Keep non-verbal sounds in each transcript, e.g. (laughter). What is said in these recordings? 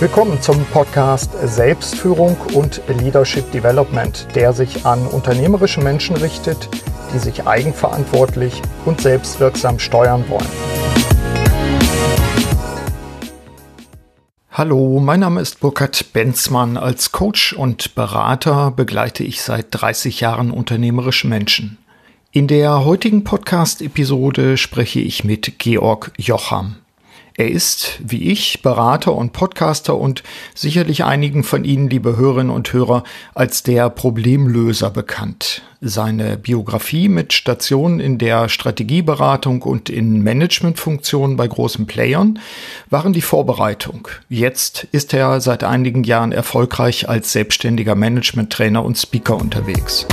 Willkommen zum Podcast Selbstführung und Leadership Development, der sich an unternehmerische Menschen richtet, die sich eigenverantwortlich und selbstwirksam steuern wollen. Hallo, mein Name ist Burkhard Benzmann. Als Coach und Berater begleite ich seit 30 Jahren unternehmerische Menschen. In der heutigen Podcast-Episode spreche ich mit Georg Jocham. Er ist, wie ich, Berater und Podcaster und sicherlich einigen von Ihnen, liebe Hörerinnen und Hörer, als der Problemlöser bekannt. Seine Biografie mit Stationen in der Strategieberatung und in Managementfunktionen bei großen Playern waren die Vorbereitung. Jetzt ist er seit einigen Jahren erfolgreich als selbstständiger Managementtrainer und Speaker unterwegs.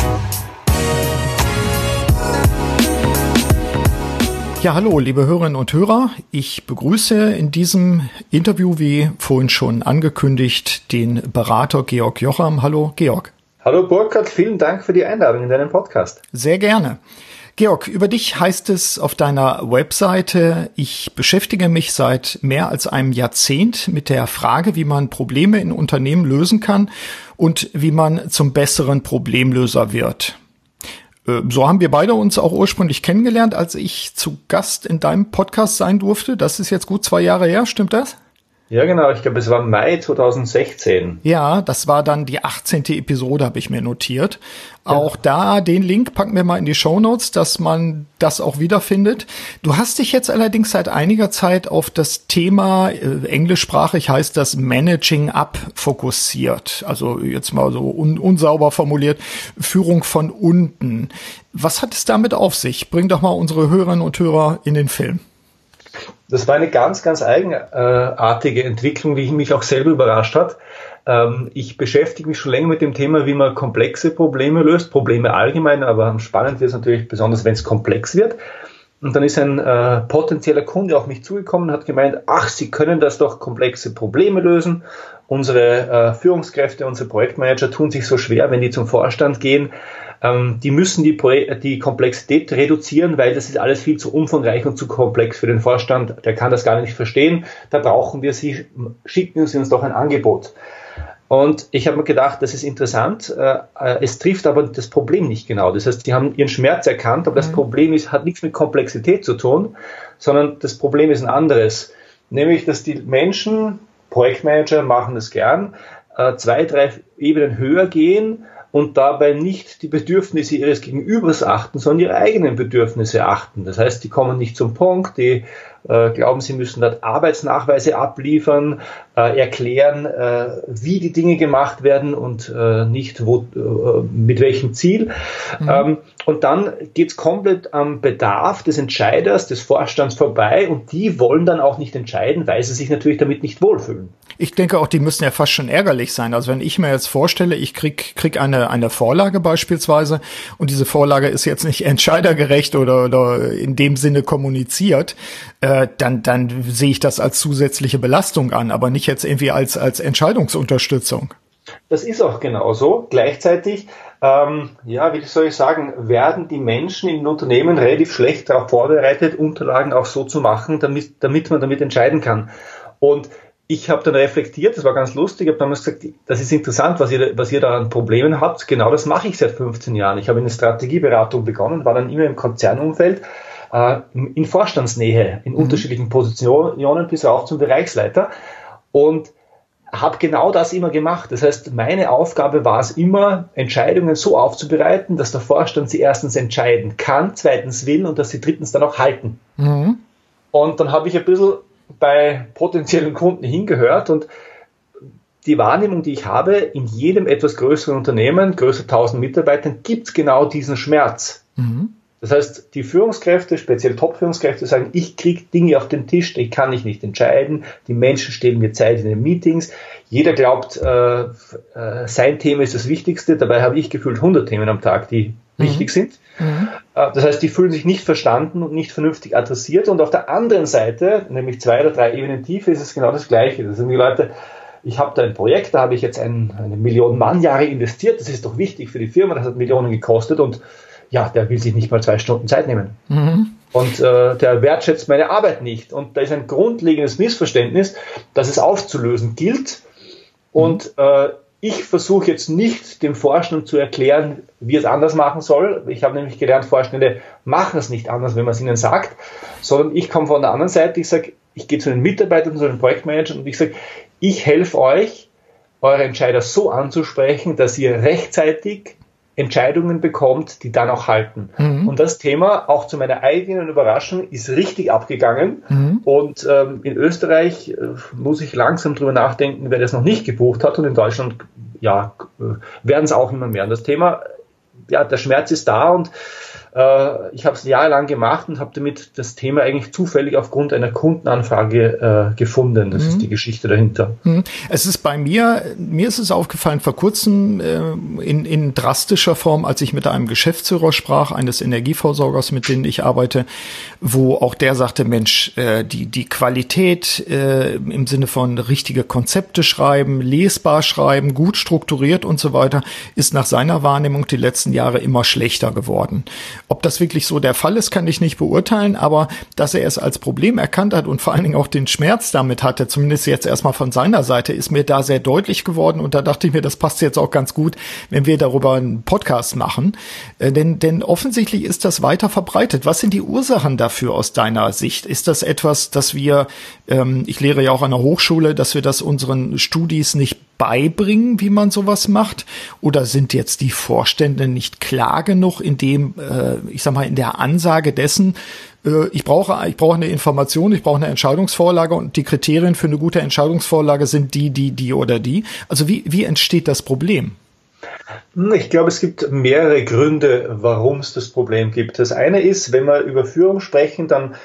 Ja, hallo, liebe Hörerinnen und Hörer. Ich begrüße in diesem Interview, wie vorhin schon angekündigt, den Berater Georg Jocham. Hallo, Georg. Hallo, Burkhard. Vielen Dank für die Einladung in deinen Podcast. Sehr gerne. Georg, über dich heißt es auf deiner Webseite, ich beschäftige mich seit mehr als einem Jahrzehnt mit der Frage, wie man Probleme in Unternehmen lösen kann und wie man zum besseren Problemlöser wird. Äh, so haben wir beide uns auch ursprünglich kennengelernt, als ich zu Gast in deinem Podcast sein durfte. Das ist jetzt gut zwei Jahre her, stimmt das? Ja, genau. Ich glaube, es war Mai 2016. Ja, das war dann die 18. Episode, habe ich mir notiert. Ja. Auch da, den Link packen wir mal in die Show Notes, dass man das auch wiederfindet. Du hast dich jetzt allerdings seit einiger Zeit auf das Thema, äh, englischsprachig heißt das Managing Up fokussiert. Also jetzt mal so un unsauber formuliert, Führung von unten. Was hat es damit auf sich? Bring doch mal unsere Hörerinnen und Hörer in den Film. Das war eine ganz, ganz eigenartige Entwicklung, die mich auch selber überrascht hat. Ähm, ich beschäftige mich schon länger mit dem Thema, wie man komplexe Probleme löst, Probleme allgemein, aber spannend wird es natürlich besonders, wenn es komplex wird. Und dann ist ein äh, potenzieller Kunde auf mich zugekommen und hat gemeint, ach, Sie können das doch komplexe Probleme lösen. Unsere äh, Führungskräfte, unsere Projektmanager tun sich so schwer, wenn die zum Vorstand gehen. Ähm, die müssen die, die Komplexität reduzieren, weil das ist alles viel zu umfangreich und zu komplex für den Vorstand. Der kann das gar nicht verstehen. Da brauchen wir Sie, schicken Sie uns doch ein Angebot. Und ich habe mir gedacht, das ist interessant. Äh, es trifft aber das Problem nicht genau. Das heißt, sie haben ihren Schmerz erkannt, aber das mhm. Problem ist, hat nichts mit Komplexität zu tun, sondern das Problem ist ein anderes. Nämlich, dass die Menschen, Projektmanager machen das gern, äh, zwei, drei Ebenen höher gehen und dabei nicht die Bedürfnisse ihres Gegenübers achten, sondern ihre eigenen Bedürfnisse achten. Das heißt, die kommen nicht zum Punkt, die äh, glauben, sie müssen dort Arbeitsnachweise abliefern, äh, erklären, äh, wie die Dinge gemacht werden und äh, nicht wo, äh, mit welchem Ziel. Mhm. Ähm, und dann geht's komplett am Bedarf des Entscheiders, des Vorstands vorbei und die wollen dann auch nicht entscheiden, weil sie sich natürlich damit nicht wohlfühlen. Ich denke auch, die müssen ja fast schon ärgerlich sein. Also wenn ich mir jetzt vorstelle, ich krieg, krieg eine, eine Vorlage beispielsweise und diese Vorlage ist jetzt nicht (laughs) entscheidergerecht oder, oder in dem Sinne kommuniziert, äh, dann, dann sehe ich das als zusätzliche Belastung an, aber nicht jetzt irgendwie als, als Entscheidungsunterstützung. Das ist auch genauso. Gleichzeitig, ähm, ja, wie soll ich sagen, werden die Menschen in Unternehmen relativ schlecht darauf vorbereitet, Unterlagen auch so zu machen, damit, damit man damit entscheiden kann. Und ich habe dann reflektiert, das war ganz lustig, habe damals gesagt, das ist interessant, was ihr, was ihr da an Problemen habt. Genau das mache ich seit 15 Jahren. Ich habe in der Strategieberatung begonnen, war dann immer im Konzernumfeld, äh, in Vorstandsnähe, in mhm. unterschiedlichen Positionen bis auch zum Bereichsleiter und habe genau das immer gemacht. Das heißt, meine Aufgabe war es immer, Entscheidungen so aufzubereiten, dass der Vorstand sie erstens entscheiden kann, zweitens will und dass sie drittens dann auch halten. Mhm. Und dann habe ich ein bisschen bei potenziellen Kunden hingehört und die Wahrnehmung, die ich habe, in jedem etwas größeren Unternehmen, größer 1000 Mitarbeitern, gibt es genau diesen Schmerz. Mhm. Das heißt, die Führungskräfte, speziell Top-Führungskräfte, sagen, ich kriege Dinge auf den Tisch, die kann ich nicht entscheiden. Die Menschen stehlen mir Zeit in den Meetings. Jeder glaubt, äh, äh, sein Thema ist das Wichtigste. Dabei habe ich gefühlt 100 Themen am Tag, die mhm. wichtig sind. Mhm. Äh, das heißt, die fühlen sich nicht verstanden und nicht vernünftig adressiert. Und auf der anderen Seite, nämlich zwei oder drei Ebenen tiefer, ist es genau das Gleiche. Das sind die Leute, ich habe da ein Projekt, da habe ich jetzt ein, eine Million Mann Jahre investiert. Das ist doch wichtig für die Firma, das hat Millionen gekostet und ja, der will sich nicht mal zwei Stunden Zeit nehmen. Mhm. Und äh, der wertschätzt meine Arbeit nicht. Und da ist ein grundlegendes Missverständnis, das es aufzulösen gilt. Und äh, ich versuche jetzt nicht dem Vorstand zu erklären, wie es anders machen soll. Ich habe nämlich gelernt, Vorstände machen es nicht anders, wenn man es ihnen sagt, sondern ich komme von der anderen Seite, ich sage, ich gehe zu den Mitarbeitern, zu den Projektmanagern und ich sage, ich helfe euch, eure Entscheider so anzusprechen, dass ihr rechtzeitig Entscheidungen bekommt, die dann auch halten. Mhm. Und das Thema, auch zu meiner eigenen Überraschung, ist richtig abgegangen. Mhm. Und ähm, in Österreich äh, muss ich langsam drüber nachdenken, wer das noch nicht gebucht hat. Und in Deutschland, ja, äh, werden es auch immer mehr. Und das Thema, ja, der Schmerz ist da und äh, ich habe es jahrelang gemacht und habe damit das Thema eigentlich zufällig aufgrund einer Kundenanfrage äh, gefunden. Das mhm. ist die Geschichte dahinter. Mhm. Es ist bei mir, mir ist es aufgefallen vor kurzem äh, in, in drastischer Form, als ich mit einem Geschäftsführer sprach, eines Energieversorgers, mit denen ich arbeite, wo auch der sagte, Mensch, äh, die, die Qualität äh, im Sinne von richtige Konzepte schreiben, lesbar schreiben, gut strukturiert und so weiter, ist nach seiner Wahrnehmung die letzten Jahre immer schlechter geworden. Ob das wirklich so der Fall ist, kann ich nicht beurteilen, aber dass er es als Problem erkannt hat und vor allen Dingen auch den Schmerz damit hatte, zumindest jetzt erstmal von seiner Seite, ist mir da sehr deutlich geworden und da dachte ich mir, das passt jetzt auch ganz gut, wenn wir darüber einen Podcast machen. Äh, denn, denn offensichtlich ist das weiter verbreitet. Was sind die Ursachen dafür aus deiner Sicht? Ist das etwas, dass wir, ähm, ich lehre ja auch an der Hochschule, dass wir das unseren Studis nicht beibringen, wie man sowas macht? Oder sind jetzt die Vorstände nicht klar genug in dem, äh, ich sag mal, in der Ansage dessen, äh, ich brauche, ich brauche eine Information, ich brauche eine Entscheidungsvorlage und die Kriterien für eine gute Entscheidungsvorlage sind die, die, die oder die. Also wie, wie entsteht das Problem? Hm, ich glaube, es gibt mehrere Gründe, warum es das Problem gibt. Das eine ist, wenn wir über Führung sprechen, dann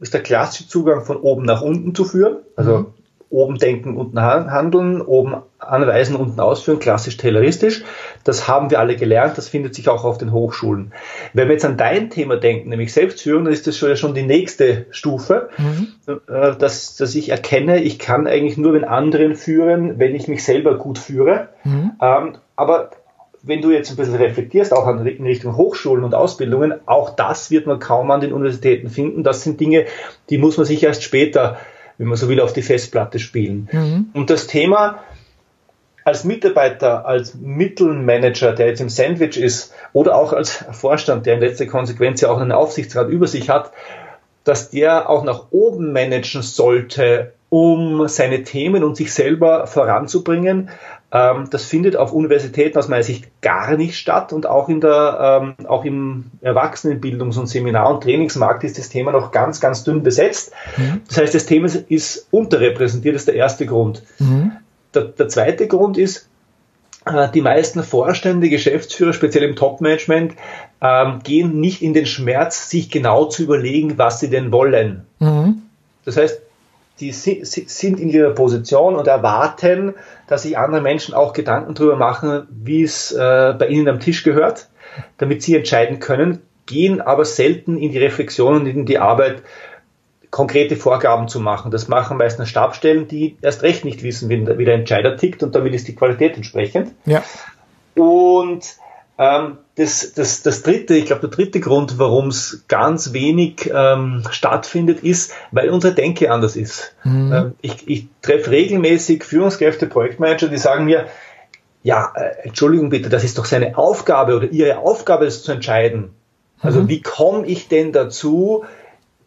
ist der klassische Zugang von oben nach unten zu führen. Also mhm oben denken, unten handeln, oben anweisen, unten ausführen, klassisch tayloristisch. Das haben wir alle gelernt, das findet sich auch auf den Hochschulen. Wenn wir jetzt an dein Thema denken, nämlich Selbstführung, dann ist das schon, schon die nächste Stufe, mhm. Äh, dass, dass ich erkenne, ich kann eigentlich nur den anderen führen, wenn ich mich selber gut führe. Mhm. Ähm, aber wenn du jetzt ein bisschen reflektierst, auch in Richtung Hochschulen und Ausbildungen, auch das wird man kaum an den Universitäten finden. Das sind Dinge, die muss man sich erst später wenn man so will, auf die Festplatte spielen. Mhm. Und das Thema als Mitarbeiter, als Mittelmanager, der jetzt im Sandwich ist, oder auch als Vorstand, der in letzter Konsequenz ja auch einen Aufsichtsrat über sich hat, dass der auch nach oben managen sollte, um seine Themen und sich selber voranzubringen, das findet auf Universitäten aus meiner Sicht gar nicht statt und auch in der, ähm, auch im Erwachsenenbildungs- und Seminar- und Trainingsmarkt ist das Thema noch ganz, ganz dünn besetzt. Mhm. Das heißt, das Thema ist unterrepräsentiert, das ist der erste Grund. Mhm. Der, der zweite Grund ist, äh, die meisten Vorstände, Geschäftsführer, speziell im Top-Management, ähm, gehen nicht in den Schmerz, sich genau zu überlegen, was sie denn wollen. Mhm. Das heißt, die sind in ihrer Position und erwarten, dass sich andere Menschen auch Gedanken darüber machen, wie es äh, bei ihnen am Tisch gehört, damit sie entscheiden können, gehen aber selten in die Reflexion und in die Arbeit, konkrete Vorgaben zu machen. Das machen meistens Stabstellen, die erst recht nicht wissen, wie der Entscheider tickt und damit ist die Qualität entsprechend. Ja. Und das, das, das dritte, ich glaube, der dritte Grund, warum es ganz wenig ähm, stattfindet, ist, weil unsere Denke anders ist. Mhm. Ähm, ich, ich treffe regelmäßig Führungskräfte, Projektmanager, die sagen mir, ja, äh, Entschuldigung bitte, das ist doch seine Aufgabe oder ihre Aufgabe, das zu entscheiden. Also mhm. wie komme ich denn dazu,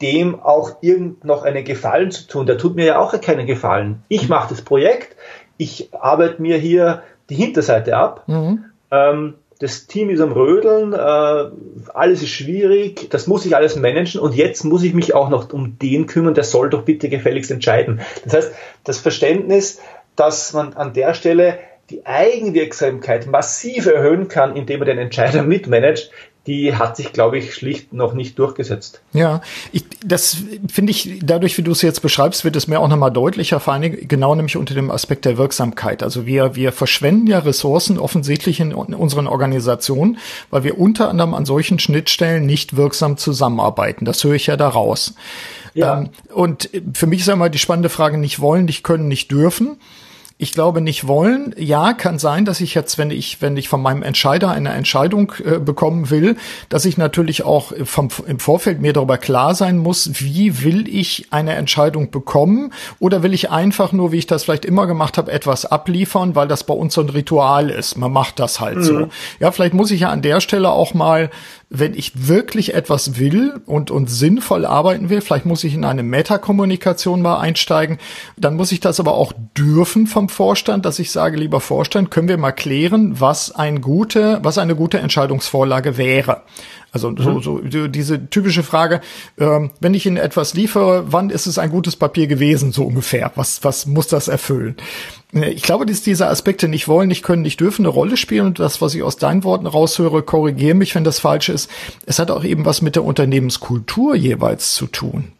dem auch irgend noch einen Gefallen zu tun? Der tut mir ja auch keinen Gefallen. Ich mache das Projekt, ich arbeite mir hier die Hinterseite ab. Mhm. Ähm, das Team ist am Rödeln, äh, alles ist schwierig, das muss ich alles managen und jetzt muss ich mich auch noch um den kümmern, der soll doch bitte gefälligst entscheiden. Das heißt, das Verständnis, dass man an der Stelle die Eigenwirksamkeit massiv erhöhen kann, indem man den Entscheider (laughs) mitmanagt, die hat sich, glaube ich, schlicht noch nicht durchgesetzt. Ja, ich, das finde ich, dadurch, wie du es jetzt beschreibst, wird es mir auch nochmal deutlicher, vor allem genau nämlich unter dem Aspekt der Wirksamkeit. Also wir, wir verschwenden ja Ressourcen offensichtlich in, unseren Organisationen, weil wir unter anderem an solchen Schnittstellen nicht wirksam zusammenarbeiten. Das höre ich ja daraus. Ja. Ähm, und für mich ist einmal die spannende Frage, nicht wollen, nicht können, nicht dürfen Ich glaube nicht wollen. Ja, kann sein, dass ich jetzt, wenn ich, wenn ich von meinem Entscheider eine Entscheidung äh, bekommen will, dass ich natürlich auch vom, im Vorfeld mir darüber klar sein muss, wie will ich eine Entscheidung bekommen oder will ich einfach nur, wie ich das vielleicht immer gemacht habe, etwas abliefern, weil das bei uns so ein Ritual ist. Man macht das halt mhm. so. Ja, vielleicht muss ich ja an der Stelle auch mal wenn ich wirklich etwas will und, und sinnvoll arbeiten will, vielleicht muss ich in eine Metakommunikation mal einsteigen, dann muss ich das aber auch dürfen vom Vorstand, dass ich sage, lieber Vorstand, können wir mal klären, was ein gute, was eine gute Entscheidungsvorlage wäre. Also so, mhm. so diese typische Frage, ähm, wenn ich Ihnen etwas liefere, wann ist es ein gutes Papier gewesen, so ungefähr? Was, was muss das erfüllen? Äh, ich glaube, dass diese Aspekte nicht wollen, nicht können, nicht dürfen eine Rolle spielen. Und das, was ich aus deinen Worten raushöre, korrigiere mich, wenn das falsch ist. Es hat auch eben was mit der Unternehmenskultur jeweils zu tun.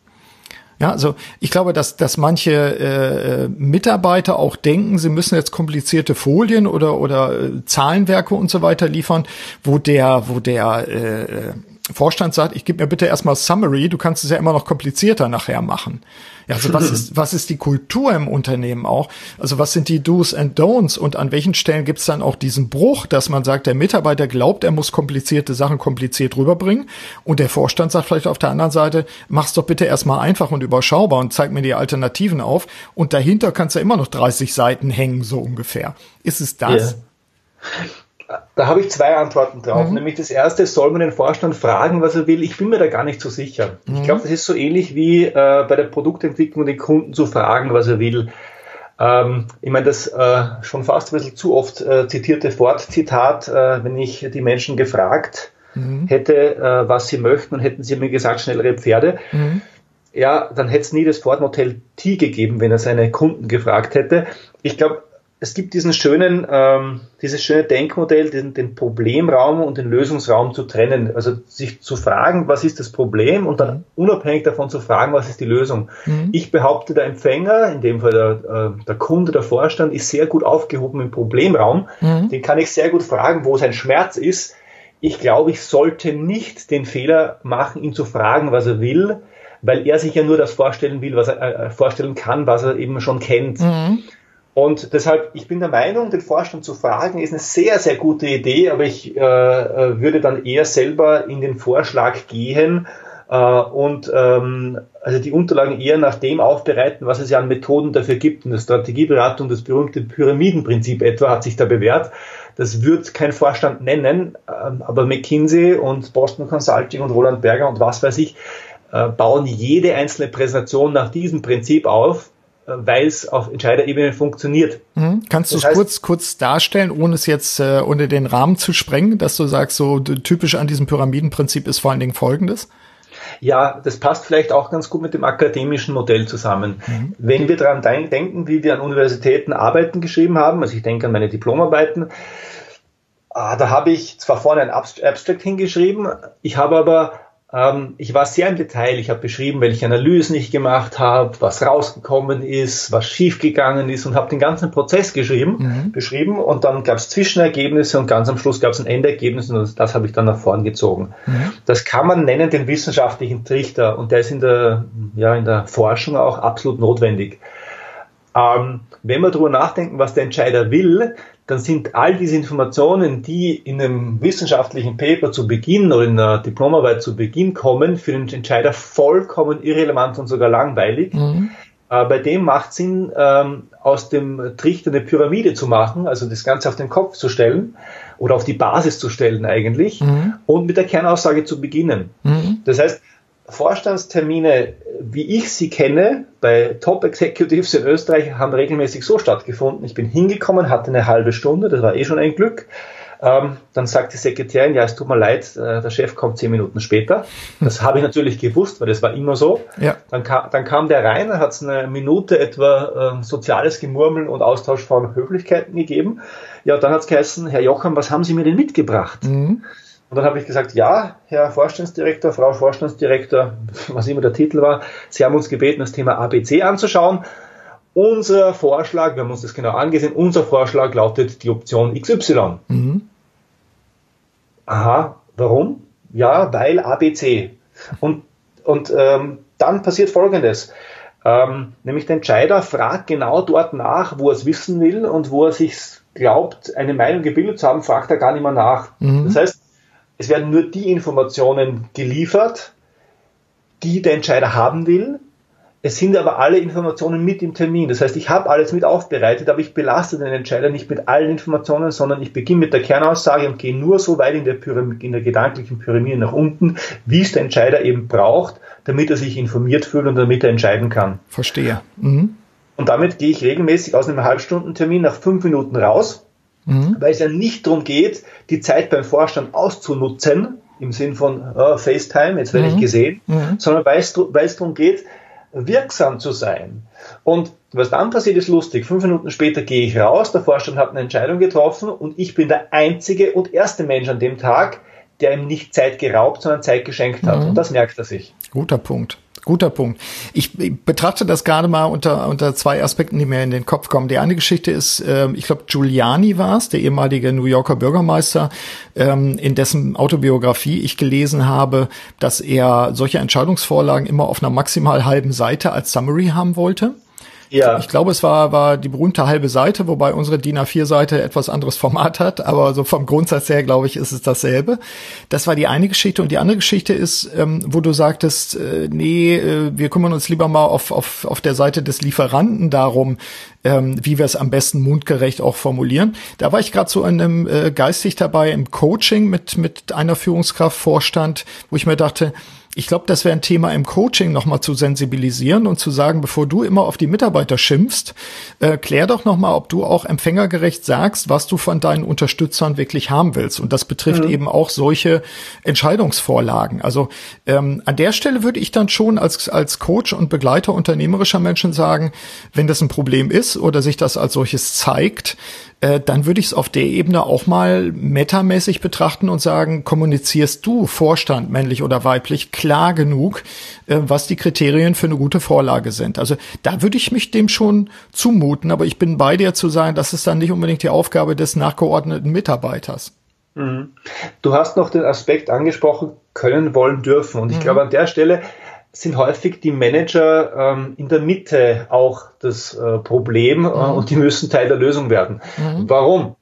Ja, also ich glaube, dass, dass manche äh, Mitarbeiter auch denken, sie müssen jetzt komplizierte Folien oder, oder äh, Zahlenwerke und so weiter liefern, wo der, wo der äh, Vorstand sagt, ich gebe mir bitte erstmal Summary, du kannst es ja immer noch komplizierter nachher machen. Ja, also was (laughs) ist, was ist die Kultur im Unternehmen auch? Also was sind die Do's and Don'ts und an welchen Stellen gibt es dann auch diesen Bruch, dass man sagt, der Mitarbeiter glaubt, er muss komplizierte Sachen kompliziert rüberbringen und der Vorstand sagt vielleicht auf der anderen Seite, mach's doch bitte erstmal einfach und überschaubar und zeig mir die Alternativen auf und dahinter kannst du ja immer noch 30 Seiten hängen, so ungefähr. Ist es das? Yeah. Da habe ich zwei Antworten drauf. Mhm. Nämlich das erste, soll man den Vorstand fragen, was er will? Ich bin mir da gar nicht so sicher. Mhm. Ich glaube, das ist so ähnlich wie äh, bei der Produktentwicklung den Kunden zu fragen, was er will. Ähm, ich meine, das äh, schon fast ein bisschen zu oft äh, zitierte Ford-Zitat, äh, wenn ich die Menschen gefragt mhm. hätte, äh, was sie möchten, und hätten sie mir gesagt, schnellere Pferde. Mhm. Ja, dann hätte es nie das Ford Motel T gegeben, wenn er seine Kunden gefragt hätte. Ich glaube, es gibt diesen schönen, ähm, dieses schöne Denkmodell, den, den Problemraum und den Lösungsraum zu trennen. Also sich zu fragen, was ist das Problem und dann unabhängig davon zu fragen, was ist die Lösung. Mhm. Ich behaupte, der Empfänger, in dem Fall der, äh, der Kunde, der Vorstand, ist sehr gut aufgehoben im Problemraum. Mhm. Den kann ich sehr gut fragen, wo sein Schmerz ist. Ich glaube, ich sollte nicht den Fehler machen, ihn zu fragen, was er will, weil er sich ja nur das vorstellen will, was er äh, vorstellen kann, was er eben schon kennt. Mhm. Und deshalb, ich bin der Meinung, den Vorstand zu fragen, ist eine sehr, sehr gute Idee, aber ich äh, äh, würde dann eher selber in den Vorschlag gehen äh, und ähm, also die Unterlagen eher nach dem aufbereiten, was es ja an Methoden dafür gibt. Und die Strategieberatung, das berühmte Pyramidenprinzip etwa, hat sich da bewährt. Das wird kein Vorstand nennen, ähm, aber McKinsey und Boston Consulting und Roland Berger und was weiß ich, äh, bauen jede einzelne Präsentation nach diesem Prinzip auf weil es auf Entscheiderebene funktioniert. Mhm. Kannst du es kurz, kurz darstellen, ohne es jetzt äh, unter den Rahmen zu sprengen, dass du sagst, so typisch an diesem Pyramidenprinzip ist vor allen Dingen Folgendes? Ja, das passt vielleicht auch ganz gut mit dem akademischen Modell zusammen. Mhm. Wenn wir daran denken, wie wir an Universitäten Arbeiten geschrieben haben, also ich denke an meine Diplomarbeiten, ah, da habe ich zwar vorne ein Abstract hingeschrieben, ich habe aber ich war sehr im Detail. Ich habe beschrieben, welche Analysen ich gemacht habe, was rausgekommen ist, was schiefgegangen ist und habe den ganzen Prozess geschrieben, mhm. beschrieben. Und dann gab es Zwischenergebnisse und ganz am Schluss gab es ein Endergebnis und das, das habe ich dann nach vorn gezogen. Mhm. Das kann man nennen den wissenschaftlichen Trichter und der ist in der, ja, in der Forschung auch absolut notwendig. Ähm, wenn wir darüber nachdenken, was der Entscheider will, dann sind all diese Informationen, die in einem wissenschaftlichen Paper zu Beginn oder in einer Diplomarbeit zu Beginn kommen, für den Entscheider vollkommen irrelevant und sogar langweilig. Mhm. Äh, bei dem macht Sinn, ähm, aus dem Trichter eine Pyramide zu machen, also das Ganze auf den Kopf zu stellen oder auf die Basis zu stellen eigentlich mhm. und mit der Kernaussage zu beginnen. Mhm. Das heißt, Vorstandstermine, wie ich sie kenne, bei Top Executives in Österreich haben regelmäßig so stattgefunden. Ich bin hingekommen, hatte eine halbe Stunde, das war eh schon ein Glück. Ähm, dann sagt die Sekretärin, ja, es tut mir leid, äh, der Chef kommt zehn Minuten später. Das habe ich natürlich gewusst, weil das war immer so. Ja. Dann, kam, dann kam der rein, dann hat es eine Minute etwa äh, soziales Gemurmeln und Austausch von Höflichkeiten gegeben. Ja, dann hat es geheißen, Herr Jocham, was haben Sie mir denn mitgebracht? Mhm. Und dann habe ich gesagt, ja, Herr Vorstandsdirektor, Frau Vorstandsdirektor, (laughs) was immer der Titel war, Sie haben uns gebeten, das Thema ABC anzuschauen. Unser Vorschlag, wir haben uns das genau angesehen, unser Vorschlag lautet die Option XY. Mhm. Aha, warum? Ja, weil ABC. Und, und ähm, dann passiert Folgendes. Ähm, nämlich der Entscheider fragt genau dort nach, wo er es wissen will und wo er sich glaubt, eine Meinung gebildet zu haben, fragt er gar nicht mehr nach. Mhm. Das heißt, es werden nur die Informationen geliefert, die der Entscheider haben will. Es sind aber alle Informationen mit im Termin. Das heißt, ich habe alles mit aufbereitet, aber ich belaste den Entscheider nicht mit allen Informationen, sondern ich beginne mit der Kernaussage und gehe nur so weit in der, Pyramide, in der gedanklichen Pyramide nach unten, wie es der Entscheider eben braucht, damit er sich informiert fühlt und damit er entscheiden kann. Verstehe. Mhm. Und damit gehe ich regelmäßig aus einem Halbstundentermin nach fünf Minuten raus, mhm. weil es ja nicht darum geht, die Zeit beim Vorstand auszunutzen, im Sinn von oh, FaceTime, jetzt werde mhm. ich gesehen, mhm. sondern weil es, weil es darum geht, wirksam zu sein. Und was dann passiert, ist lustig. Fünf Minuten später gehe ich raus, der Vorstand hat eine Entscheidung getroffen und ich bin der einzige und erste Mensch an dem Tag, der ihm nicht Zeit geraubt, sondern Zeit geschenkt hat. Mhm. Und das merkt er sich. Guter Punkt. Guter Punkt. Ich betrachte das gerade mal unter, unter zwei Aspekten, die mir in den Kopf kommen. Die eine Geschichte ist, äh, ich glaube, Giuliani war es, der ehemalige New Yorker Bürgermeister, ähm, in dessen Autobiografie ich gelesen habe, dass er solche Entscheidungsvorlagen immer auf einer maximal halben Seite als Summary haben wollte. Ja. Ich glaube, es war, war die berühmte halbe Seite, wobei unsere DIN A4-Seite etwas anderes Format hat, aber so vom Grundsatz her, glaube ich, ist es dasselbe. Das war die eine Geschichte. Und die andere Geschichte ist, ähm, wo du sagtest, äh, nee, äh, wir kümmern uns lieber mal auf, auf, auf der Seite des Lieferanten darum, ähm, wie wir es am besten mundgerecht auch formulieren. Da war ich gerade so in einem äh, geistig dabei im Coaching mit, mit einer Führungskraft Vorstand, wo ich mir dachte, ich glaube, das wäre ein Thema im Coaching nochmal zu sensibilisieren und zu sagen, bevor du immer auf die Mitarbeiter schimpfst, äh, klär doch nochmal, ob du auch empfängergerecht sagst, was du von deinen Unterstützern wirklich haben willst. Und das betrifft mhm. eben auch solche Entscheidungsvorlagen. Also ähm, an der Stelle würde ich dann schon als, als Coach und Begleiter unternehmerischer Menschen sagen, wenn das ein Problem ist oder sich das als solches zeigt, äh, dann würde ich es auf der Ebene auch mal metamäßig betrachten und sagen, kommunizierst du, Vorstand, männlich oder weiblich, klar genug, äh, was die Kriterien für eine gute Vorlage sind. Also da würde ich mich dem schon zumuten, aber ich bin bei dir zu sagen, das ist dann nicht unbedingt die Aufgabe des nachgeordneten Mitarbeiters. Mhm. Du hast noch den Aspekt angesprochen, können, wollen, dürfen. Und ich mhm. glaube, an der Stelle sind häufig die Manager ähm, in der Mitte auch das äh, Problem äh, mhm. und die müssen Teil der Lösung werden. Mhm. Warum?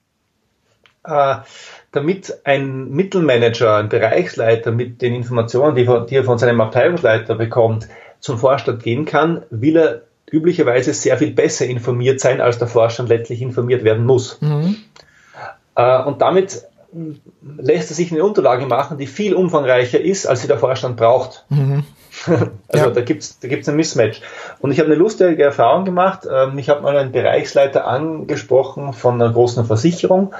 Äh, damit ein Mittelmanager, ein Bereichsleiter mit den Informationen, die, von, die er von seinem Abteilungsleiter bekommt, zum Vorstand gehen kann, will er üblicherweise sehr viel besser informiert sein, als der Vorstand letztlich informiert werden muss. Mhm. Äh, und damit lässt er sich eine Unterlage machen, die viel umfangreicher ist, als sie der Vorstand braucht. Mhm. (laughs) Also ja. da gibt's da gibt's ein Mismatch. Und ich habe eine lustige Erfahrung gemacht. Ähm, ich habe mal einen Bereichsleiter angesprochen von einer großen Versicherung.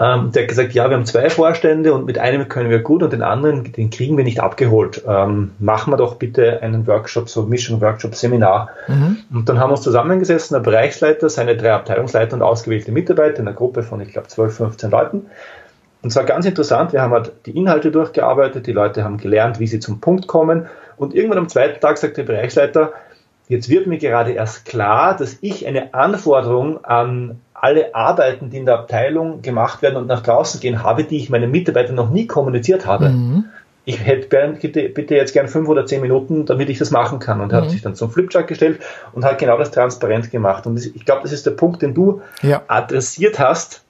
Ähm, der hat gesagt, ja, wir haben zwei Vorstände und mit einem können wir gut und den anderen, den kriegen wir nicht abgeholt. Ähm, machen wir doch bitte einen Workshop, so Mission Workshop Seminar. Mhm. Und dann haben wir uns zusammengesessen, der Bereichsleiter, seine drei Abteilungsleiter und ausgewählte Mitarbeiter in einer Gruppe von, ich glaube, 12, 15 Leuten. Und zwar ganz interessant, wir haben halt die Inhalte durchgearbeitet, die Leute haben gelernt, wie sie zum Punkt kommen und irgendwann am zweiten Tag sagt der Bereichsleiter, jetzt wird mir gerade erst klar, dass ich eine Anforderung an alle Arbeiten, die in der Abteilung gemacht werden und nach draußen gehen, habe, die ich meinen Mitarbeitern noch nie kommuniziert habe. Mhm. Ich hätte bitte, bitte jetzt gern fünf oder zehn Minuten, damit ich das machen kann. Und mhm. hat sich dann zum Flipchart gestellt und hat genau das transparent gemacht. Und ich glaube, das ist der Punkt, den du ja. adressiert hast.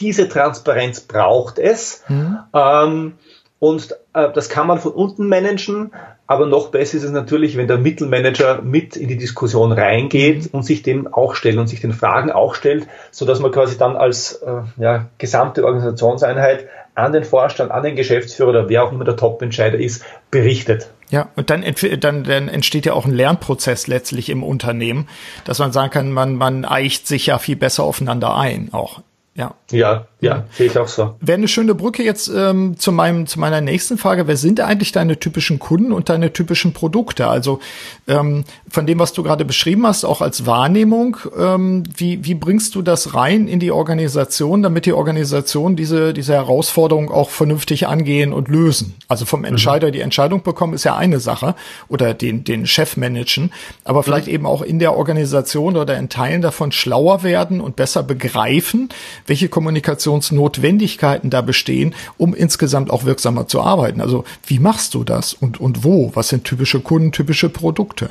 Diese Transparenz braucht es. Mhm. Ähm, und äh, das kann man von unten managen, aber noch besser ist es natürlich, wenn der Mittelmanager mit in die Diskussion reingeht und sich dem auch stellt und sich den Fragen auch stellt, so dass man quasi dann als äh, ja, gesamte Organisationseinheit an den Vorstand, an den Geschäftsführer oder wer auch immer der Top-Entscheider ist, berichtet. Ja, und dann, dann, dann entsteht ja auch ein Lernprozess letztlich im Unternehmen, dass man sagen kann, man, man eicht sich ja viel besser aufeinander ein, auch ja. Ja, ja, sehe ich auch so. Wäre eine schöne Brücke jetzt ähm, zu meinem zu meiner nächsten Frage. Wer sind eigentlich deine typischen Kunden und deine typischen Produkte? Also ähm, von dem, was du gerade beschrieben hast, auch als Wahrnehmung, ähm, wie wie bringst du das rein in die Organisation, damit die Organisation diese diese Herausforderung auch vernünftig angehen und lösen? Also vom Entscheider mhm. die Entscheidung bekommen ist ja eine Sache oder den den Chef managen, aber vielleicht mhm. eben auch in der Organisation oder in Teilen davon schlauer werden und besser begreifen welche Kommunikationsnotwendigkeiten da bestehen, um insgesamt auch wirksamer zu arbeiten. Also wie machst du das und, und wo? Was sind typische Kunden, typische Produkte?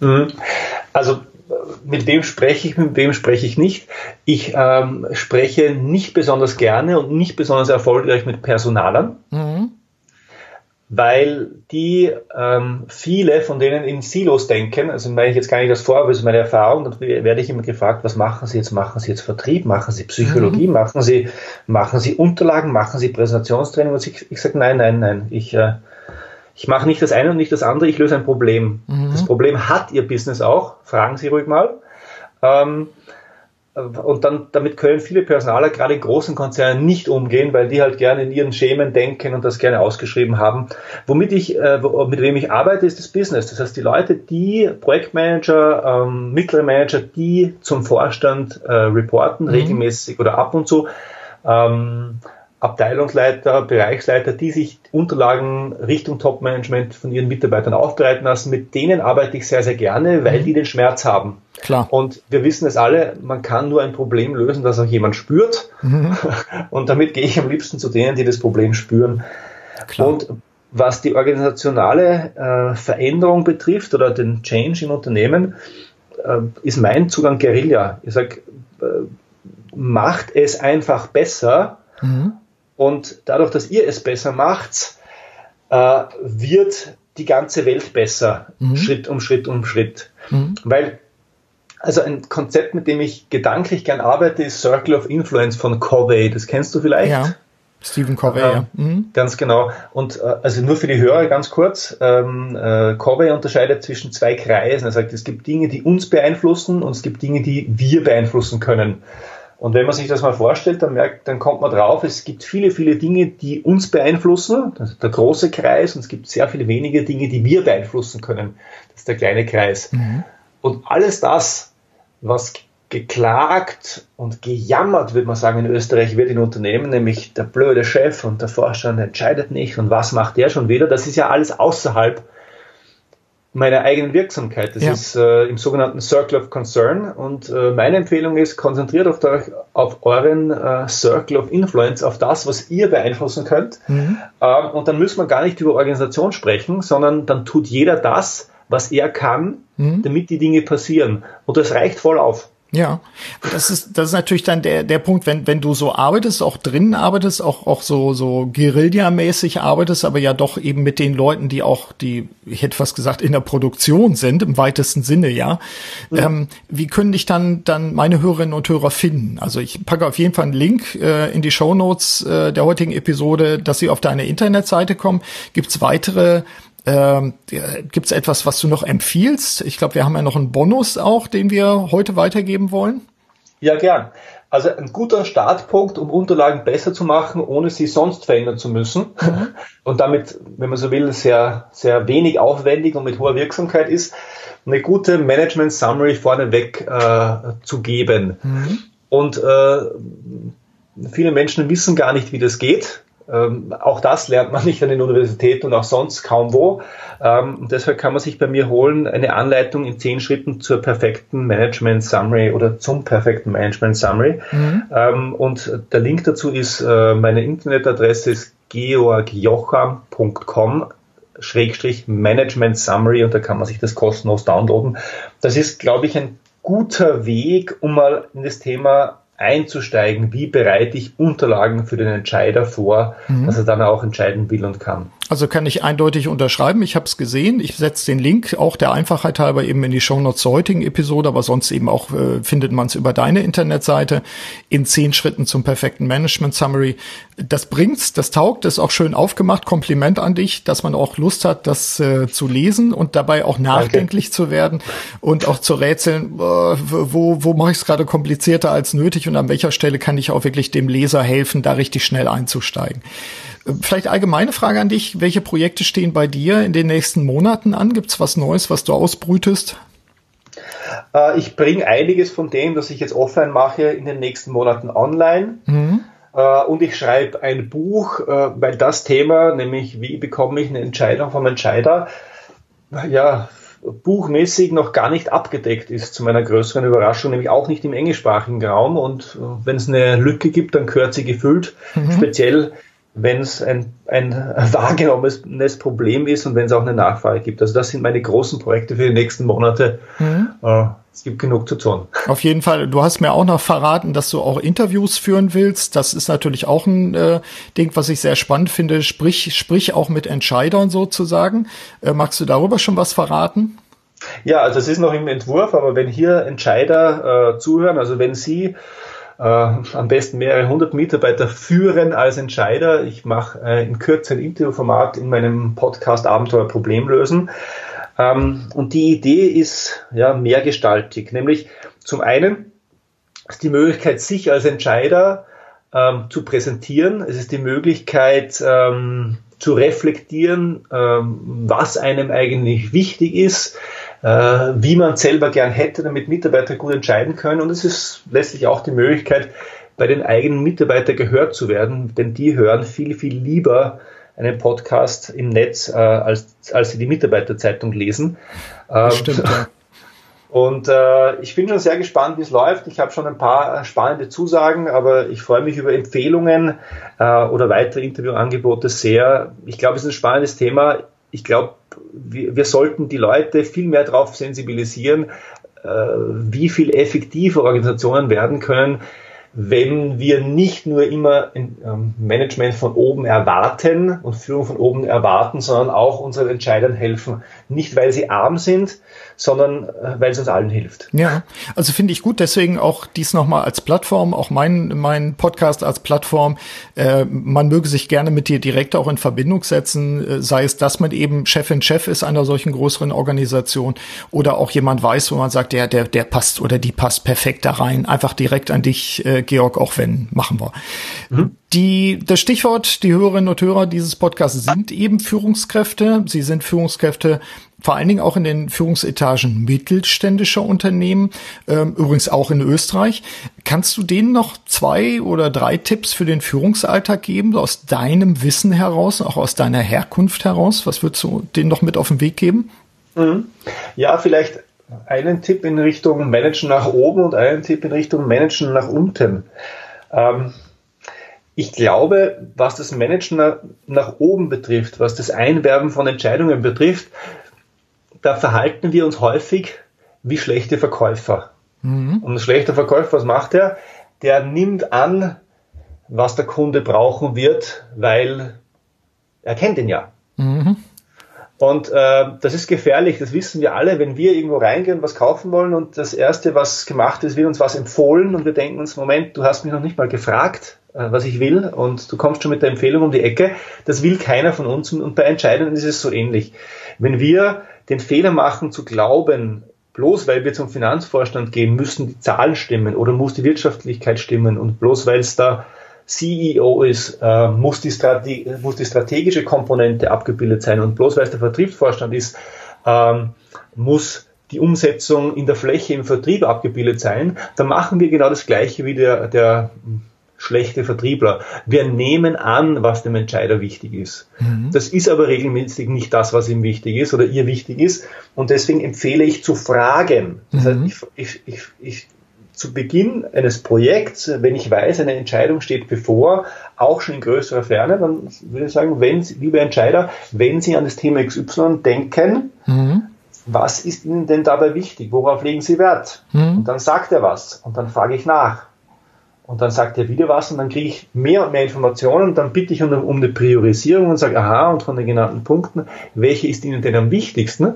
Mhm. Also mit wem spreche ich, mit wem spreche ich nicht. Ich ähm, spreche nicht besonders gerne und nicht besonders erfolgreich mit Personalern. Mhm weil die ähm, viele von denen in Silos denken, also meine ich jetzt gar nicht das vor, aber das ist meine Erfahrung, dann werde ich immer gefragt, was machen Sie jetzt? Machen Sie jetzt Vertrieb, machen Sie Psychologie, mhm. machen Sie, machen Sie Unterlagen, machen Sie Präsentationstraining? Und ich, ich sage, nein, nein, nein, ich, äh, ich mache nicht das eine und nicht das andere, ich löse ein Problem. Mhm. Das Problem hat Ihr Business auch, fragen Sie ruhig mal. Ähm, und dann, damit können viele Personaler gerade in großen Konzernen nicht umgehen, weil die halt gerne in ihren Schemen denken und das gerne ausgeschrieben haben. Womit ich, äh, mit wem ich arbeite, ist das Business. Das heißt, die Leute, die Projektmanager, ähm, mittlere Manager, die zum Vorstand äh, reporten, mhm. regelmäßig oder ab und zu, ähm, Abteilungsleiter, Bereichsleiter, die sich Unterlagen Richtung Top-Management von ihren Mitarbeitern aufbereiten lassen. Mit denen arbeite ich sehr, sehr gerne, weil mhm. die den Schmerz haben. Klar. Und wir wissen es alle, man kann nur ein Problem lösen, das auch jemand spürt. Mhm. (laughs) Und damit gehe ich am liebsten zu denen, die das Problem spüren. Klar. Und was die organisationale äh, Veränderung betrifft oder den Change im Unternehmen, äh, ist mein Zugang Guerilla. Ich sage, äh, macht es einfach besser. Mhm. Und dadurch, dass ihr es besser macht, äh, wird die ganze Welt besser, mhm. Schritt um Schritt um Schritt. Mhm. Weil also ein Konzept, mit dem ich gedanklich gern arbeite, ist Circle of Influence von Covey. Das kennst du vielleicht? Ja. Stephen Covey, ähm, ja. Mhm. Ganz genau. Und äh, also nur für die Hörer ganz kurz, ähm, äh, Covey unterscheidet zwischen zwei Kreisen. Er sagt, es gibt Dinge, die uns beeinflussen und es gibt Dinge, die wir beeinflussen können. Und wenn man sich das mal vorstellt, dann merkt, dann kommt man drauf, es gibt viele, viele Dinge, die uns beeinflussen, das ist der große Kreis, und es gibt sehr viele wenige Dinge, die wir beeinflussen können. Das ist der kleine Kreis. Mhm. Und alles das, was geklagt und gejammert, würde man sagen, in Österreich wird in Unternehmen, nämlich der blöde Chef und der Vorstand entscheidet nicht und was macht der schon wieder, das ist ja alles außerhalb meiner eigenen Wirksamkeit. Das ja. ist äh, im sogenannten Circle of Concern und äh, meine Empfehlung ist, konzentriert auf, euch, auf euren äh, Circle of Influence, auf das, was ihr beeinflussen könnt. Mhm. Ähm, und dann müssen wir gar nicht über Organisation sprechen, sondern dann tut jeder das, was er kann, mhm. damit die Dinge passieren. Und das reicht voll auf. Ja, das ist, das ist natürlich dann der, der Punkt, wenn, wenn du so arbeitest, auch drinnen arbeitest, auch, auch so, so Guerilla-mäßig arbeitest, aber ja doch eben mit den Leuten, die auch, die, ich hätte fast gesagt, in der Produktion sind, im weitesten Sinne, ja. Mhm. Ähm, wie können dich dann, dann meine Hörerinnen und Hörer finden? Also ich packe auf jeden Fall einen Link äh, in die Show Notes äh, der heutigen Episode, dass sie auf deine Internetseite kommen. Gibt's weitere ähm, Gibt es etwas, was du noch empfiehlst? Ich glaube, wir haben ja noch einen Bonus auch, den wir heute weitergeben wollen. Ja, gern. Also ein guter Startpunkt, um Unterlagen besser zu machen, ohne sie sonst verändern zu müssen. Mhm. Und damit, wenn man so will, sehr, sehr wenig aufwendig und mit hoher Wirksamkeit ist, eine gute Management Summary vorneweg äh, zu geben. Mhm. Und äh, viele Menschen wissen gar nicht, wie das geht. Ähm, auch das lernt man nicht an den Universitäten und auch sonst kaum wo. Ähm, deshalb kann man sich bei mir holen eine Anleitung in zehn Schritten zur perfekten Management Summary oder zum perfekten Management Summary. Mhm. Ähm, und der Link dazu ist, äh, meine Internetadresse ist georgjocham.com Schrägstrich Management Summary und da kann man sich das kostenlos downloaden. Das ist, glaube ich, ein guter Weg, um mal in das Thema einzusteigen, wie bereite ich Unterlagen für den Entscheider vor, mhm. dass er dann auch entscheiden will und kann. Also kann ich eindeutig unterschreiben. Ich habe es gesehen. Ich setze den Link auch der Einfachheit halber eben in die Shownotes zur heutigen Episode, aber sonst eben auch äh, findet man es über deine Internetseite in zehn Schritten zum perfekten Management Summary. Das bringt's, das taugt, ist auch schön aufgemacht. Kompliment an dich, dass man auch Lust hat, das äh, zu lesen und dabei auch nachdenklich Danke. zu werden und auch zu rätseln, äh, wo, wo mache ich es gerade komplizierter als nötig und an welcher Stelle kann ich auch wirklich dem Leser helfen, da richtig schnell einzusteigen. Vielleicht allgemeine Frage an dich. Welche Projekte stehen bei dir in den nächsten Monaten an? Gibt es was Neues, was du ausbrütest? Äh, ich bringe einiges von dem, was ich jetzt offline mache, in den nächsten Monaten online. Mhm. Äh, und ich schreibe ein Buch, äh, weil das Thema, nämlich wie bekomme ich eine Entscheidung vom Entscheider, ja, buchmäßig noch gar nicht abgedeckt ist, zu meiner größeren Überraschung, nämlich auch nicht im englischsprachigen Raum. Und wenn es eine Lücke gibt, dann gehört sie gefüllt. Mhm. Speziell wenn es ein, ein (laughs) wahrgenommenes Problem ist und wenn es auch eine Nachfrage gibt. Also das sind meine großen Projekte für die nächsten Monate. Mhm. Äh, es gibt genug zu tun. Auf jeden Fall. Du hast mir auch noch verraten, dass du auch Interviews führen willst. Das ist natürlich auch ein äh, Ding, was ich sehr spannend finde. Sprich, sprich auch mit Entscheidern sozusagen. Äh, magst du darüber schon was verraten? Ja, also es ist noch im Entwurf, aber wenn hier Entscheider äh, zuhören, also wenn Sie äh, am besten mehrere hundert Mitarbeiter führen als Entscheider. Ich mache äh, in Kürze ein Interviewformat in meinem Podcast Abenteuer Problemlösen. Ähm, und die Idee ist ja mehrgestaltig, nämlich zum einen ist die Möglichkeit, sich als Entscheider ähm, zu präsentieren. Es ist die Möglichkeit, ähm, zu reflektieren, ähm, was einem eigentlich wichtig ist, wie man selber gern hätte, damit Mitarbeiter gut entscheiden können. Und es ist letztlich auch die Möglichkeit, bei den eigenen Mitarbeitern gehört zu werden, denn die hören viel, viel lieber einen Podcast im Netz, äh, als, als sie die Mitarbeiterzeitung lesen. Ähm, stimmt, ja. (laughs) Und äh, ich bin schon sehr gespannt, wie es läuft. Ich habe schon ein paar spannende Zusagen, aber ich freue mich über Empfehlungen äh, oder weitere Interviewangebote sehr. Ich glaube, es ist ein spannendes Thema. Ich glaube, wir, wir sollten die Leute viel mehr darauf sensibilisieren, äh, wie viel effektiver Organisationen werden können, wenn wir nicht nur immer ähm, Management von oben erwarten und Führung von oben erwarten, sondern auch unseren Entscheidern helfen. Nicht, weil sie arm sind, sondern äh, weil es uns allen hilft. Ja, also finde ich gut, deswegen auch dies nochmal als Plattform, auch mein, mein Podcast als Plattform. Äh, man möge sich gerne mit dir direkt auch in Verbindung setzen, äh, sei es, dass man eben Chefin Chef ist einer solchen größeren Organisation oder auch jemand weiß, wo man sagt, der, der, der passt oder die passt perfekt da rein. Einfach direkt an dich, äh, Georg, auch wenn, machen wir. Mhm. Die, das Stichwort, die Hörerinnen und Hörer dieses Podcasts sind eben Führungskräfte. Sie sind Führungskräfte vor allen Dingen auch in den Führungsetagen mittelständischer Unternehmen, ähm, übrigens auch in Österreich. Kannst du denen noch zwei oder drei Tipps für den Führungsalltag geben, aus deinem Wissen heraus, auch aus deiner Herkunft heraus? Was würdest du denen noch mit auf den Weg geben? Mhm. Ja, vielleicht einen Tipp in Richtung Managen nach oben und einen Tipp in Richtung Managen nach unten. Ähm, ich glaube, was das Managen nach, nach oben betrifft, was das Einwerben von Entscheidungen betrifft, da verhalten wir uns häufig wie schlechte Verkäufer. Mhm. Und ein schlechter Verkäufer, was macht er? Der nimmt an, was der Kunde brauchen wird, weil er kennt ihn ja. Mhm. Und äh, das ist gefährlich, das wissen wir alle, wenn wir irgendwo reingehen, was kaufen wollen und das Erste, was gemacht ist, wird uns was empfohlen und wir denken uns, Moment, du hast mich noch nicht mal gefragt, was ich will. Und du kommst schon mit der Empfehlung um die Ecke. Das will keiner von uns. Und bei Entscheidungen ist es so ähnlich. Wenn wir den Fehler machen zu glauben, bloß weil wir zum Finanzvorstand gehen, müssen die Zahlen stimmen oder muss die Wirtschaftlichkeit stimmen. Und bloß weil es da CEO ist, äh, muss, die muss die strategische Komponente abgebildet sein. Und bloß weil es der Vertriebsvorstand ist, ähm, muss die Umsetzung in der Fläche im Vertrieb abgebildet sein, dann machen wir genau das Gleiche wie der, der schlechte Vertriebler. Wir nehmen an, was dem Entscheider wichtig ist. Mhm. Das ist aber regelmäßig nicht das, was ihm wichtig ist oder ihr wichtig ist. Und deswegen empfehle ich zu fragen. Das mhm. heißt, ich, ich, ich, zu Beginn eines Projekts, wenn ich weiß, eine Entscheidung steht bevor, auch schon in größerer Ferne, dann würde ich sagen, wenn Sie, liebe Entscheider, wenn Sie an das Thema XY denken, mhm. was ist Ihnen denn dabei wichtig? Worauf legen Sie Wert? Mhm. Und dann sagt er was und dann frage ich nach. Und dann sagt er wieder was und dann kriege ich mehr und mehr Informationen und dann bitte ich um, um eine Priorisierung und sage, aha, und von den genannten Punkten, welche ist Ihnen denn am wichtigsten?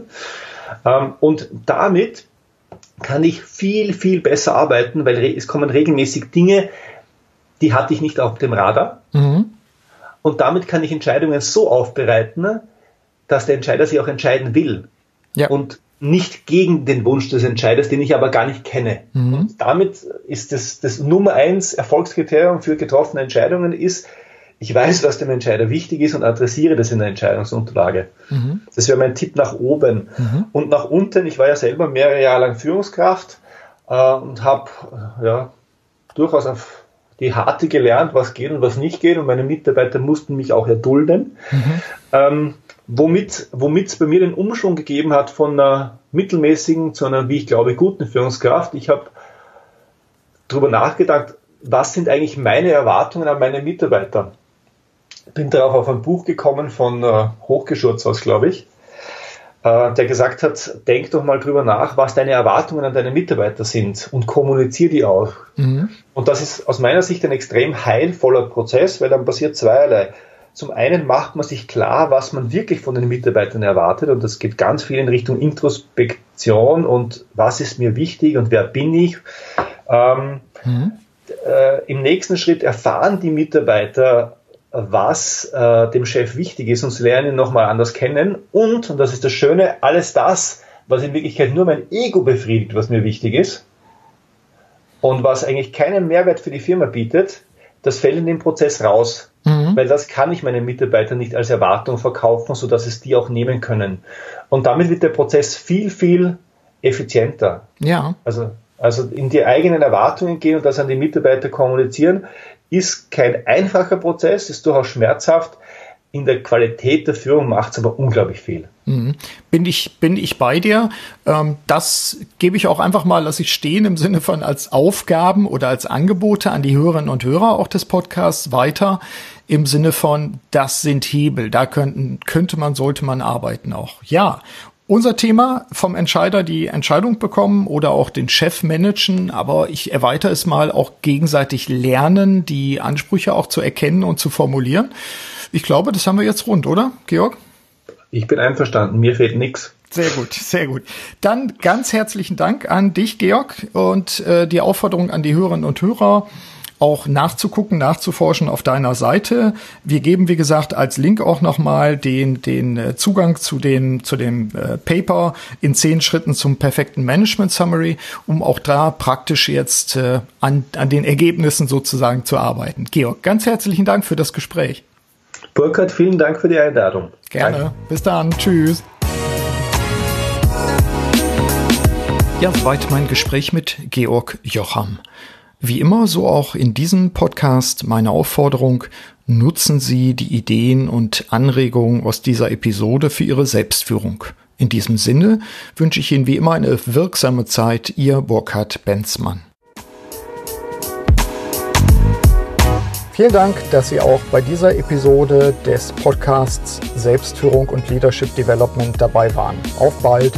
Ähm, und damit kann ich viel, viel besser arbeiten, weil es kommen regelmäßig Dinge, die hatte ich nicht auf dem Radar. Mhm. Und damit kann ich Entscheidungen so aufbereiten, dass der Entscheider sich auch entscheiden will. Ja. Und nicht gegen den Wunsch des Entscheiders, den ich aber gar nicht kenne. Mhm. Und damit ist das, das Nummer eins Erfolgskriterium für getroffene Entscheidungen ist, ich weiß, was dem Entscheider wichtig ist und adressiere das in der Entscheidungsunterlage. Mhm. Das wäre mein Tipp nach oben. Mhm. Und nach unten, ich war ja selber mehrere Jahre lang Führungskraft äh, und habe äh, ja, durchaus auf die Harte gelernt, was geht und was nicht geht. Und meine Mitarbeiter mussten mich auch erdulden. Mhm. Ähm, womit womit es bei mir den Umschwung gegeben hat von einer mittelmäßigen zu einer, wie ich glaube, guten Führungskraft. Ich habe darüber nachgedacht, was sind eigentlich meine Erwartungen an meine Mitarbeiter? bin darauf auf ein Buch gekommen von äh, Hochgeschurz aus, glaube ich, äh, der gesagt hat, denk doch mal drüber nach, was deine Erwartungen an deine Mitarbeiter sind und kommuniziere die auch. Mhm. Und das ist aus meiner Sicht ein extrem heilvoller Prozess, weil dann passiert zweierlei. Zum einen macht man sich klar, was man wirklich von den Mitarbeitern erwartet und das geht ganz viel in Richtung Introspektion und was ist mir wichtig und wer bin ich. Ähm, mhm. äh, Im nächsten Schritt erfahren die Mitarbeiter, was äh, dem Chef wichtig ist und sie lernen ihn nochmal anders kennen. Und, und das ist das Schöne, alles das, was in Wirklichkeit nur mein Ego befriedigt, was mir wichtig ist und was eigentlich keinen Mehrwert für die Firma bietet, das fällt in den Prozess raus. Mhm. Weil das kann ich meinen Mitarbeitern nicht als Erwartung verkaufen, sodass es die auch nehmen können. Und damit wird der Prozess viel, viel effizienter. Ja. Also, also in die eigenen Erwartungen gehen und das an die Mitarbeiter kommunizieren, ist kein einfacher Prozess, ist durchaus schmerzhaft. In der Qualität der Führung macht es aber unglaublich viel. Mhm. Bin ich, bin ich bei dir. Ähm, das gebe ich auch einfach mal, lasse ich stehen im Sinne von als Aufgaben oder als Angebote an die Hörerinnen und Hörer auch des Podcasts weiter im Sinne von, das sind Hebel, da könnten, könnte man, sollte man arbeiten auch. Ja. Unser Thema vom Entscheider die Entscheidung bekommen oder auch den Chef managen, aber ich erweitere es mal auch gegenseitig lernen, die Ansprüche auch zu erkennen und zu formulieren. Ich glaube, das haben wir jetzt rund, oder, Georg? Ich bin einverstanden, mir fehlt nichts. Sehr gut, sehr gut. Dann ganz herzlichen Dank an dich, Georg, und äh, die Aufforderung an die Hörerinnen und Hörer, auch nachzugucken, nachzuforschen auf deiner Seite. Wir geben, wie gesagt, als Link auch nochmal den, den äh, Zugang zu, den, zu dem äh, Paper in zehn Schritten zum perfekten Management Summary, um auch da praktisch jetzt äh, an, an den Ergebnissen sozusagen zu arbeiten. Georg, ganz herzlichen Dank für das Gespräch. Burkhard, vielen Dank für die Einladung. Gerne. Danke. Bis dann. Tschüss. Ja, soweit mein Gespräch mit Georg Jocham. Wie immer, so auch in diesem Podcast meine Aufforderung, nutzen Sie die Ideen und Anregungen aus dieser Episode für Ihre Selbstführung. In diesem Sinne wünsche ich Ihnen wie immer eine wirksame Zeit, Ihr Burkhard Benzmann. Vielen Dank, dass Sie auch bei dieser Episode des Podcasts Selbstführung und Leadership Development dabei waren. Auf bald!